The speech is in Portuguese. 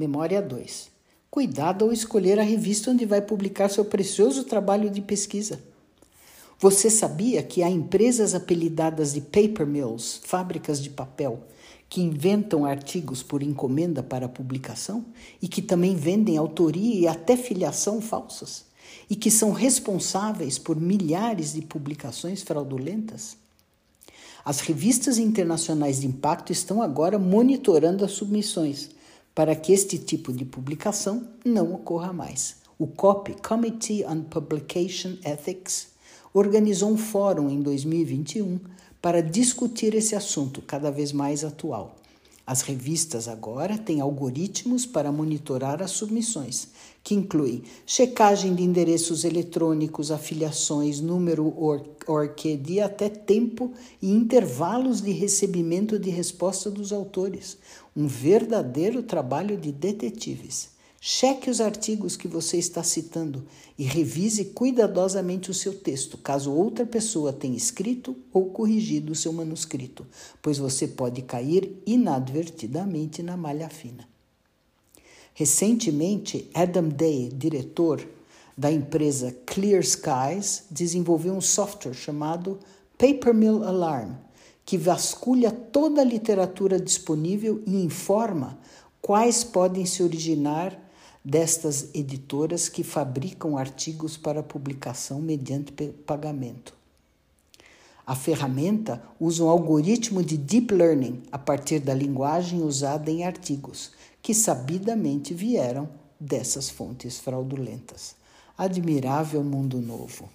Memória 2. Cuidado ao escolher a revista onde vai publicar seu precioso trabalho de pesquisa. Você sabia que há empresas apelidadas de paper mills, fábricas de papel, que inventam artigos por encomenda para publicação e que também vendem autoria e até filiação falsas? E que são responsáveis por milhares de publicações fraudulentas? As revistas internacionais de impacto estão agora monitorando as submissões para que este tipo de publicação não ocorra mais. O COP, Committee on Publication Ethics, organizou um fórum em 2021 para discutir esse assunto cada vez mais atual. As revistas agora têm algoritmos para monitorar as submissões, que incluem checagem de endereços eletrônicos, afiliações, número ORCID e até tempo e intervalos de recebimento de resposta dos autores. Um verdadeiro trabalho de detetives. Cheque os artigos que você está citando e revise cuidadosamente o seu texto, caso outra pessoa tenha escrito ou corrigido o seu manuscrito, pois você pode cair inadvertidamente na malha fina. Recentemente, Adam Day, diretor da empresa Clear Skies, desenvolveu um software chamado Papermill Alarm, que vasculha toda a literatura disponível e informa quais podem se originar destas editoras que fabricam artigos para publicação mediante pagamento. A ferramenta usa um algoritmo de deep learning a partir da linguagem usada em artigos, que sabidamente vieram dessas fontes fraudulentas. Admirável mundo novo.